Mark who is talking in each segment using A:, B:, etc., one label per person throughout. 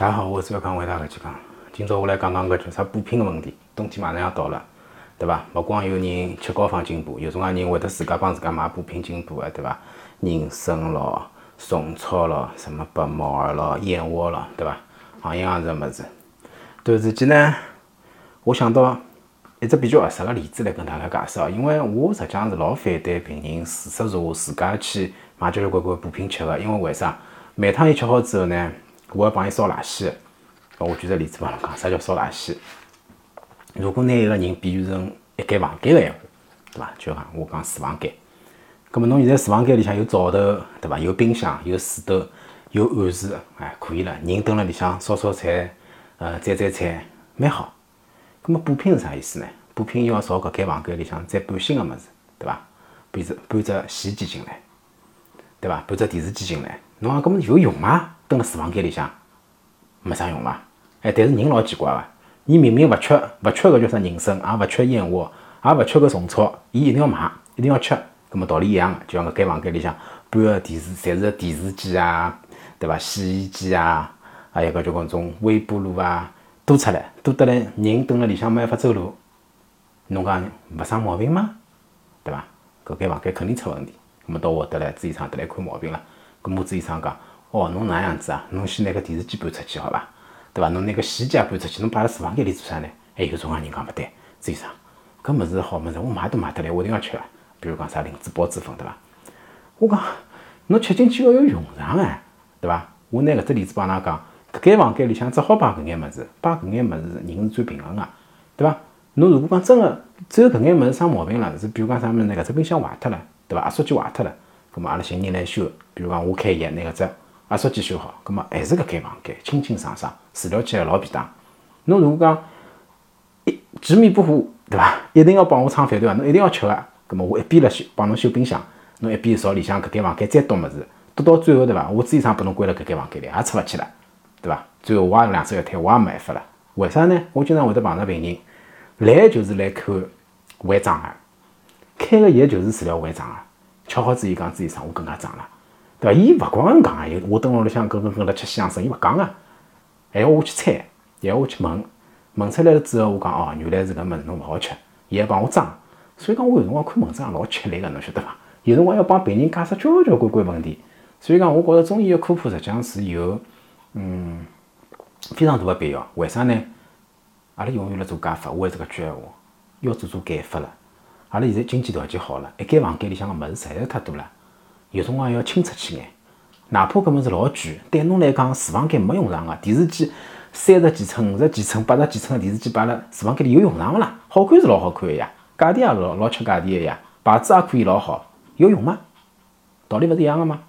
A: 大家好，我是小康，为大家去讲。今朝我来讲讲搿叫啥补品个问题。冬天马上要到了，对伐？勿光有人吃高方进补，有种介人会得自家帮自家买补品进补个，对伐？人参咯、虫草咯、什么白木耳咯、燕窝咯，对伐？好样样子物事。突然之间呢，我想到一只比较合适个例子来跟大家解释哦。因为我实际上是老反对病人自说自话自家去买交交关关补品吃个，因为为啥？每趟伊吃好之后呢？我要帮伊烧垃圾，我举个例子帮侬讲，啥叫烧垃圾？如果拿一个人比喻成一间房间个闲话，对伐？就讲我讲厨房间，葛末侬现在厨房间里向有灶头，对伐？有冰箱，有水斗，有碗匙，哎，可以了。人蹲辣里向烧烧菜，呃，摘摘菜，蛮好。葛末补品是啥意思呢？补品要朝搿间房间里向再搬新个物事，对伐？搬只搬只洗衣机进来，对伐？搬只电视机进来，侬讲搿么有用吗？蹲辣厨房间里向没啥用伐？哎，但是人老奇怪个，伊明明勿缺勿缺搿叫啥人参，也勿缺燕窝，也勿缺搿虫草，伊一定要买，一定要吃。搿么道理一样个，就像搿间房间里向搬个电视，侪是电视机啊，对伐？洗衣机啊，还有搿叫搿种微波炉啊，多出来，多得来人蹲辣里向没办法走路，侬讲勿生毛病吗？对伐？搿间房间肯定出问题。搿么到我得来，朱医生得来看毛病了。搿么朱医生讲。哦，侬哪样子啊？侬先拿个电视机搬出去，好伐？对伐？侬拿个洗衣机也搬出去，侬摆辣厨房间里做啥呢？还有种啊人讲勿对，朱医生，搿物事好物事，我买都买得来，我一定要吃啊。比如讲啥灵芝孢子粉，对伐？我讲侬吃进去要有用场哎，对伐？我拿搿只例子帮㑚讲，搿间房间里向只好摆搿眼物事，摆搿眼物事人是最平衡个，对伐？侬如果讲真个只有搿眼物事生毛病了，是比如讲啥物事呢？搿只冰箱坏脱了，对伐？压缩机坏脱了，咾么阿拉寻人来修。比如讲我开业拿搿只。压缩机修好，葛末还是搿间房间清清爽爽，治疗起来老便当。侬如果讲一执迷不悟，对伐？一定要帮我唱反对啊！侬一定要吃个，葛末我一边辣修帮侬修冰箱，侬一边朝里向搿间房间再倒物事，倒到最后对伐？我主意上把侬关辣搿间房间里，也出勿去了，对伐？最后我也两手一摊，我也没办法了。为啥呢？我经常会得碰着病人来就是来看胃胀个，开个药就是治疗胃胀个，吃好之后讲，主意上我更加胀了。对伐？伊勿光讲啊，伊我蹲辣屋里向跟跟跟辣吃西洋参，伊勿讲啊，还要我去猜，还要我去问，问出来了之后，我讲哦，原来是搿物事侬勿好吃，伊还帮我装，所以讲我有辰光看文章老吃力个，侬晓得伐？有辰光要帮病人解释交交关关问题，所以讲我觉着中医个科普实际上是有嗯非常大个必要。为啥呢？阿拉永远辣做加法，我还是搿句闲话，要做做减法了。阿拉现在经济条件好了，一间房间里向个物事实在是太多了。有辰光要清出去眼，哪怕搿物事老贵，对侬来讲厨房间没用场个，电视机三十几寸、五十几寸、八十几寸个电视机摆辣厨房间里有用场勿啦？好看是老好看个呀，价钿也老老吃价钿个呀，牌子也可以老好，有用吗？道理勿是一样个吗？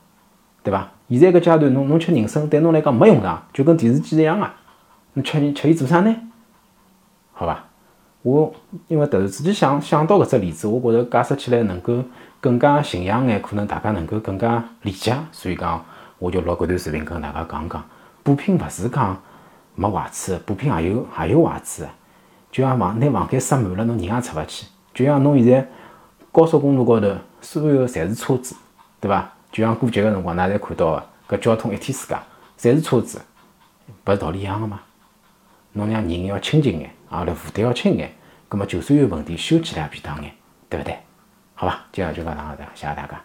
A: 对伐？现在搿阶段侬侬吃人参对侬来讲没用场，就跟电视机一样啊，侬吃吃伊做啥呢？好伐？我因为突然之间想想到搿只例子，我觉着解释起来能够更加形象眼，可能大家能够更加理解，所以讲我就录搿段视频跟大家讲讲，补品勿是讲没坏处，补品也有也有坏处，就像房拿房间塞满了，侬人也出勿去，就像侬现在高速公路高头所有侪是车子，对伐？就像过节个辰光，㑚侪看到个搿交通一天世界，侪是车子，勿是道理一样个吗？侬让人要清静眼，啊，来负担要轻眼，葛么就算有问题，修起来也便当眼，对勿对？好吧，今朝就讲到这，谢谢大家。